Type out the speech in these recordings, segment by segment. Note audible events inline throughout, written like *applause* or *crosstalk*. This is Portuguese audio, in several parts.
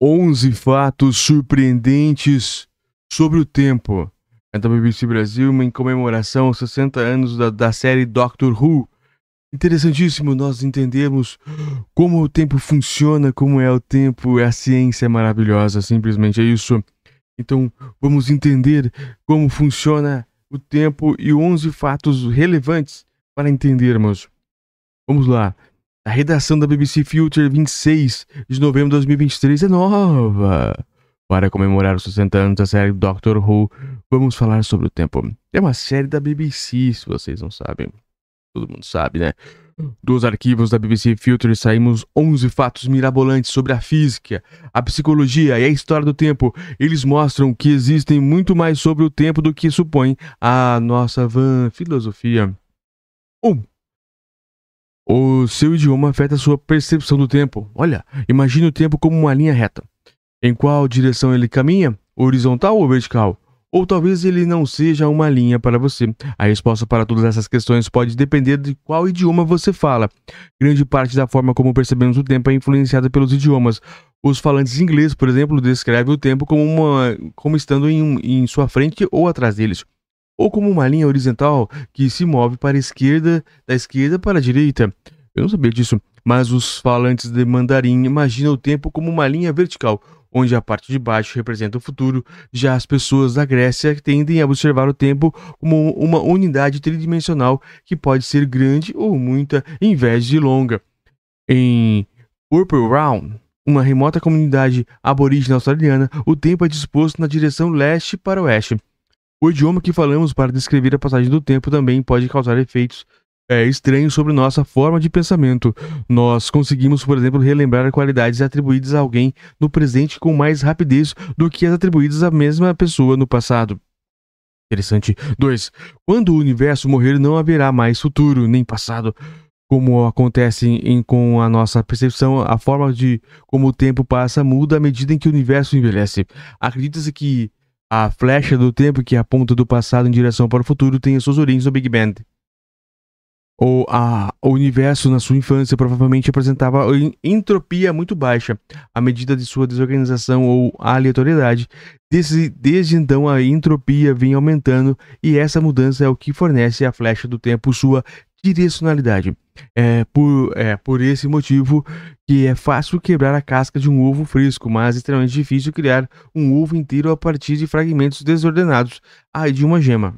11 fatos surpreendentes sobre o tempo. É da BBC Brasil, em comemoração aos 60 anos da, da série Doctor Who. Interessantíssimo nós entendemos como o tempo funciona, como é o tempo, a ciência é maravilhosa, simplesmente é isso. Então, vamos entender como funciona o tempo e 11 fatos relevantes para entendermos. Vamos lá. A redação da BBC Future 26 de novembro de 2023 é nova. Para comemorar os 60 anos da série Doctor Who, vamos falar sobre o tempo. É uma série da BBC, se vocês não sabem. Todo mundo sabe, né? Dos arquivos da BBC Future saímos 11 fatos mirabolantes sobre a física, a psicologia e a história do tempo. Eles mostram que existem muito mais sobre o tempo do que supõe a nossa van filosofia. 1. Um, o seu idioma afeta a sua percepção do tempo. Olha, imagine o tempo como uma linha reta. Em qual direção ele caminha? Horizontal ou vertical? Ou talvez ele não seja uma linha para você. A resposta para todas essas questões pode depender de qual idioma você fala. Grande parte da forma como percebemos o tempo é influenciada pelos idiomas. Os falantes de inglês, por exemplo, descrevem o tempo como, uma, como estando em, em sua frente ou atrás deles ou como uma linha horizontal que se move para a esquerda, da esquerda para a direita. Eu não sabia disso, mas os falantes de mandarim imaginam o tempo como uma linha vertical, onde a parte de baixo representa o futuro. Já as pessoas da Grécia tendem a observar o tempo como uma unidade tridimensional que pode ser grande ou muita em vez de longa. Em Purple Round, uma remota comunidade aborígene australiana, o tempo é disposto na direção leste para oeste. O idioma que falamos para descrever a passagem do tempo também pode causar efeitos é, estranhos sobre nossa forma de pensamento. Nós conseguimos, por exemplo, relembrar qualidades atribuídas a alguém no presente com mais rapidez do que as atribuídas à mesma pessoa no passado. Interessante. 2. Quando o universo morrer, não haverá mais futuro nem passado. Como acontece em, com a nossa percepção, a forma de como o tempo passa muda à medida em que o universo envelhece. Acredita-se que a flecha do tempo que aponta do passado em direção para o futuro tem as suas origens no Big Bang. Ou a, o universo na sua infância provavelmente apresentava entropia muito baixa, à medida de sua desorganização ou aleatoriedade. Desde, desde então a entropia vem aumentando e essa mudança é o que fornece à flecha do tempo sua direcionalidade. É por, é por esse motivo que é fácil quebrar a casca de um ovo fresco, mas extremamente difícil criar um ovo inteiro a partir de fragmentos desordenados ah, de uma gema.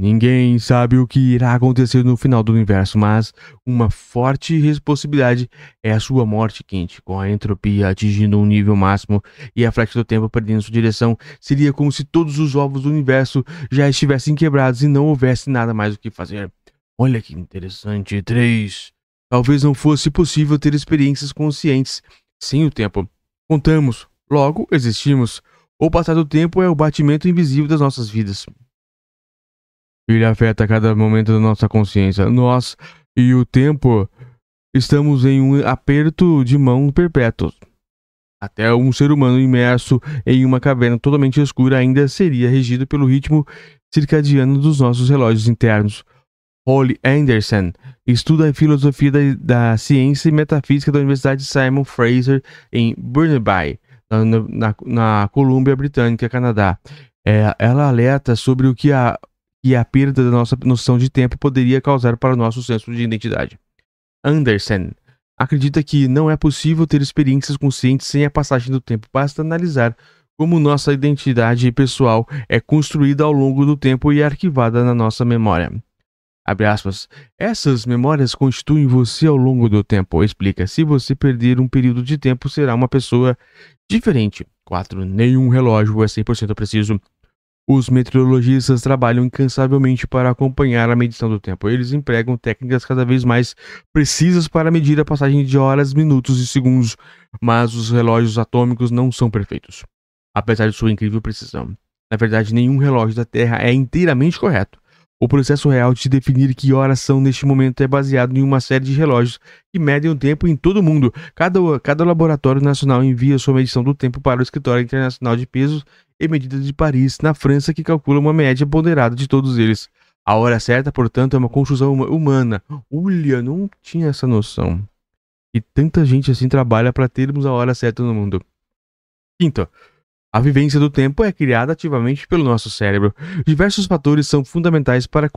Ninguém sabe o que irá acontecer no final do universo, mas uma forte possibilidade é a sua morte quente, com a entropia atingindo um nível máximo e a flecha do tempo perdendo sua direção. Seria como se todos os ovos do universo já estivessem quebrados e não houvesse nada mais o que fazer. Olha que interessante. 3. Talvez não fosse possível ter experiências conscientes sem o tempo. Contamos, logo existimos. O passar do tempo é o batimento invisível das nossas vidas. Ele afeta cada momento da nossa consciência. Nós e o tempo estamos em um aperto de mão perpétuo. Até um ser humano imerso em uma caverna totalmente escura ainda seria regido pelo ritmo circadiano dos nossos relógios internos. Holly Anderson estuda a filosofia da, da, ciência e metafísica da Universidade Simon Fraser em Burnaby, na, na, na Colômbia Britânica, Canadá. É, ela alerta sobre o que a, que a perda da nossa noção de tempo poderia causar para o nosso senso de identidade. Anderson acredita que não é possível ter experiências conscientes sem a passagem do tempo. Basta analisar como nossa identidade pessoal é construída ao longo do tempo e arquivada na nossa memória. Abre aspas. Essas memórias constituem você ao longo do tempo. Explica. Se você perder um período de tempo, será uma pessoa diferente. 4. Nenhum relógio é 100% preciso. Os meteorologistas trabalham incansavelmente para acompanhar a medição do tempo. Eles empregam técnicas cada vez mais precisas para medir a passagem de horas, minutos e segundos, mas os relógios atômicos não são perfeitos, apesar de sua incrível precisão. Na verdade, nenhum relógio da Terra é inteiramente correto. O processo real de definir que horas são neste momento é baseado em uma série de relógios que medem o tempo em todo o mundo. Cada, cada laboratório nacional envia sua medição do tempo para o Escritório Internacional de Pesos e Medidas de Paris, na França, que calcula uma média ponderada de todos eles. A hora certa, portanto, é uma construção humana. Olha, não tinha essa noção. E tanta gente assim trabalha para termos a hora certa no mundo. Quinto, a vivência do tempo é criada ativamente pelo nosso cérebro. Diversos fatores são fundamentais para,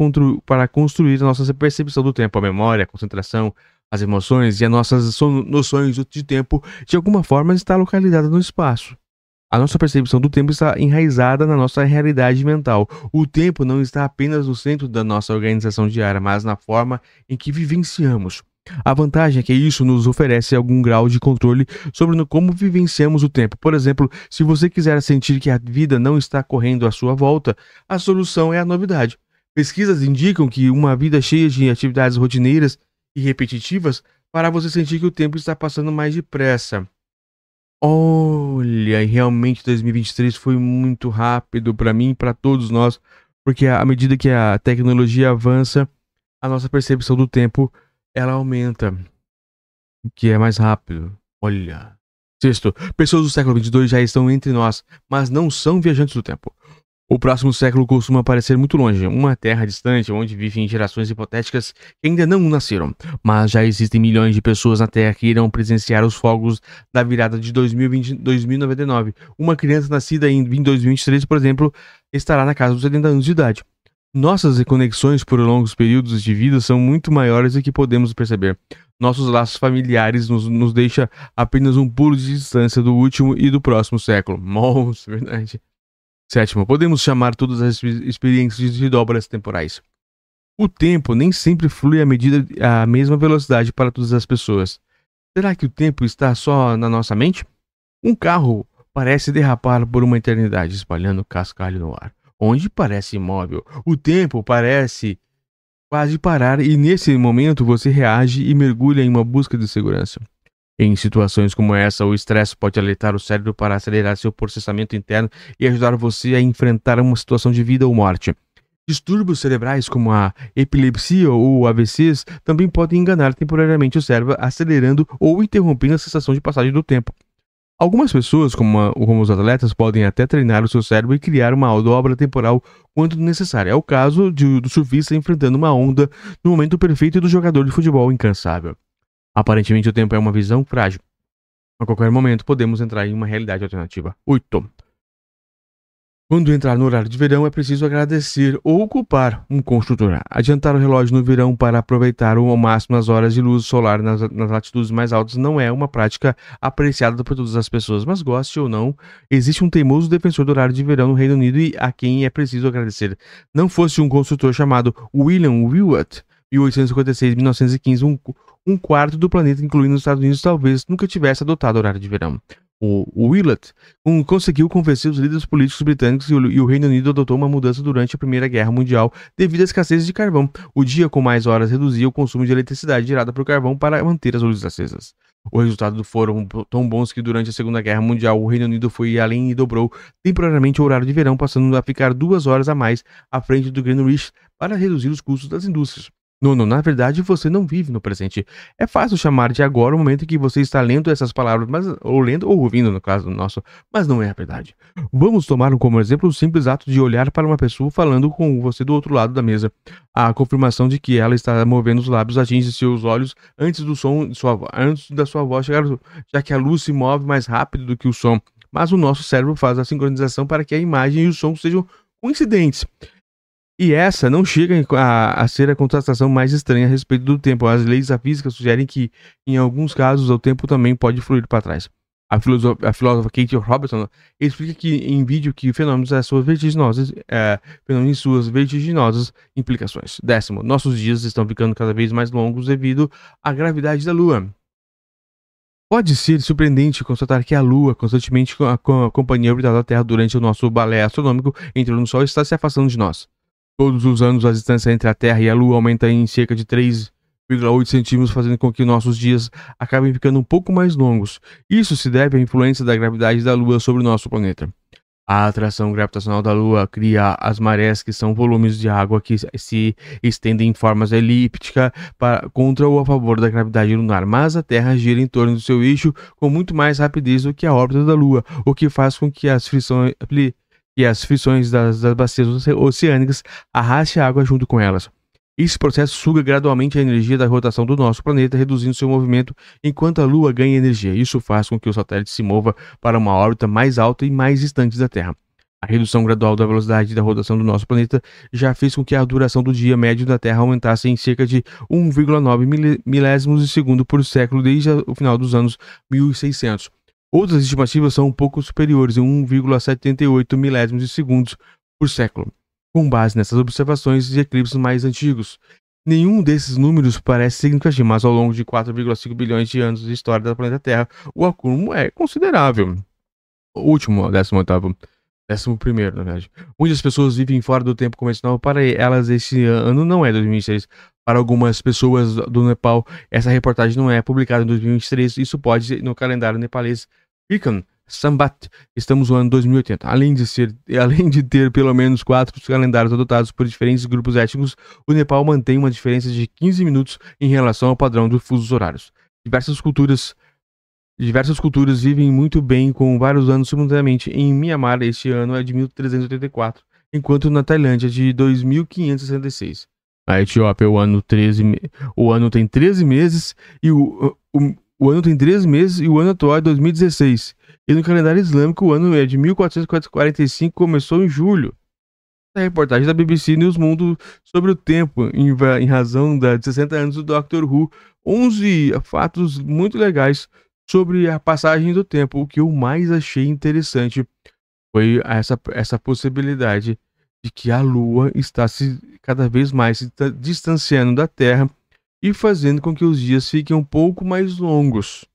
para construir a nossa percepção do tempo, a memória, a concentração, as emoções e as nossas noções de tempo, de alguma forma, está localizada no espaço. A nossa percepção do tempo está enraizada na nossa realidade mental. O tempo não está apenas no centro da nossa organização diária, mas na forma em que vivenciamos. A vantagem é que isso nos oferece algum grau de controle sobre como vivenciamos o tempo. Por exemplo, se você quiser sentir que a vida não está correndo à sua volta, a solução é a novidade. Pesquisas indicam que uma vida cheia de atividades rotineiras e repetitivas para você sentir que o tempo está passando mais depressa. Olha, realmente 2023 foi muito rápido para mim e para todos nós, porque à medida que a tecnologia avança, a nossa percepção do tempo ela aumenta, que é mais rápido. Olha. Sexto, pessoas do século 22 já estão entre nós, mas não são viajantes do tempo. O próximo século costuma parecer muito longe, uma terra distante onde vivem gerações hipotéticas que ainda não nasceram. Mas já existem milhões de pessoas na Terra que irão presenciar os fogos da virada de 2020, 2099. Uma criança nascida em 2023, por exemplo, estará na casa dos 70 anos de idade. Nossas conexões por longos períodos de vida são muito maiores do que podemos perceber. Nossos laços familiares nos, nos deixa apenas um pulo de distância do último e do próximo século. *laughs* Nossa, verdade. Sétimo, podemos chamar todas as experiências de dobras temporais. O tempo nem sempre flui à medida à mesma velocidade para todas as pessoas. Será que o tempo está só na nossa mente? Um carro parece derrapar por uma eternidade, espalhando cascalho no ar, onde parece imóvel. O tempo parece quase parar e nesse momento você reage e mergulha em uma busca de segurança. Em situações como essa, o estresse pode alertar o cérebro para acelerar seu processamento interno e ajudar você a enfrentar uma situação de vida ou morte. Distúrbios cerebrais como a epilepsia ou AVCs também podem enganar temporariamente o cérebro, acelerando ou interrompendo a sensação de passagem do tempo. Algumas pessoas, como, como, os atletas, podem até treinar o seu cérebro e criar uma dobra temporal quando necessário. É o caso de, do surfista enfrentando uma onda no momento perfeito e do jogador de futebol incansável. Aparentemente o tempo é uma visão frágil. A qualquer momento podemos entrar em uma realidade alternativa. 8. Quando entrar no horário de verão, é preciso agradecer ou culpar um construtor. Adiantar o relógio no verão para aproveitar ao máximo as horas de luz solar nas, nas, latitudes mais altas não é uma prática apreciada por todas as pessoas, mas goste ou não, existe um teimoso defensor do horário de verão no Reino Unido e a quem é preciso agradecer. Não fosse um construtor chamado William Willett, 1856-1915, um, um quarto do planeta, incluindo os Estados Unidos, talvez nunca tivesse adotado o horário de verão. O Willett conseguiu convencer os líderes políticos britânicos e o, Reino Unido adotou uma mudança durante a Primeira Guerra Mundial devido à escassez de carvão. O dia com mais horas reduzia o consumo de eletricidade gerada por carvão para manter as luzes acesas. O resultado foram tão bons que durante a Segunda Guerra Mundial o Reino Unido foi além e dobrou temporariamente o horário de verão, passando a ficar duas horas a mais à frente do Greenwich para reduzir os custos das indústrias. Não, na verdade você não vive no presente. É fácil chamar de agora o momento em que você está lendo essas palavras, mas, ou lendo ou ouvindo, no caso nosso, mas não é a verdade. Vamos tomar como exemplo o simples ato de olhar para uma pessoa falando com você do outro lado da mesa. A confirmação de que ela está movendo os lábios atinge seus olhos antes do som sua antes da sua voz chegar, já que a luz se move mais rápido do que o som. Mas o nosso cérebro faz a sincronização para que a imagem e o som sejam coincidentes. E essa não chega a, a, ser a contratação mais estranha a respeito do tempo. As leis da física sugerem que, em alguns casos, o tempo também pode fluir para trás. A, a filósofa Kate Robertson explica que em vídeo que fenômenos é suas vertiginosas, é, fenômenos suas vertiginosas implicações. Décimo, nossos dias estão ficando cada vez mais longos devido à gravidade da Lua. Pode ser surpreendente constatar que a Lua, constantemente acompanhando a orbital da Terra durante o nosso balé astronômico, entrando no Sol, está se afastando de nós. Todos os anos, a distância entre a Terra e a Lua aumenta em cerca de 3,8 centímetros, fazendo com que nossos dias acabem ficando um pouco mais longos. Isso se deve à influência da gravidade da Lua sobre o nosso planeta. A atração gravitacional da Lua cria as marés, que são volumes de água que se estendem em formas elípticas para, contra ou a favor da gravidade lunar, mas a Terra gira em torno do seu eixo com muito mais rapidez do que a órbita da Lua, o que faz com que as fricções, e as frições das, das bacias oceânicas arraste a água junto com elas. Esse processo suga gradualmente a energia da rotação do nosso planeta, reduzindo seu movimento enquanto a Lua ganha energia. Isso faz com que o satélite se mova para uma órbita mais alta e mais distante da Terra. A redução gradual da velocidade da rotação do nosso planeta já fez com que a duração do dia médio da Terra aumentasse em cerca de 1,9 milésimos de segundo por século desde o final dos anos 1600. Outras estimativas são um pouco superiores, em 1,78 milésimos de segundos por século com base nessas observações de eclipses mais antigos. Nenhum desses números parece significativo, mas ao longo de 4,5 bilhões de anos de história do planeta Terra, o acúmulo é considerável. O último, 18 décimo primeiro, na verdade. Muitas pessoas vivem fora do tempo convencional. Para elas, esse ano não é 2026. Para algumas pessoas do Nepal, essa reportagem não é publicada em 2023. Isso pode, no calendário nepalês, Ikan, Sambat, estamos no ano 2080. Além de, ser, *laughs* além de ter pelo menos quatro calendários adotados por diferentes grupos étnicos, o Nepal mantém uma diferença de 15 minutos em relação ao padrão dos fusos horários. Diversas culturas Diversas culturas vivem muito bem com vários anos simultaneamente. Em Myanmar, este ano é de 1384, enquanto na Tailândia é de 2566. A Etiópia, o ano, 13, o ano tem 13 meses e o, o, o ano tem 13 meses e o ano atual é 2016. E no calendário islâmico, o ano é de 1445, começou em julho. A reportagem da BBC News Mundo sobre o tempo, em, em razão de 60 anos do Doctor Who, 11 fatos muito legais sobre a passagem do tempo. O que eu mais achei interessante foi essa, essa possibilidade de que a Lua está se cada vez mais se distanciando da Terra e fazendo com que os dias fiquem um pouco mais longos.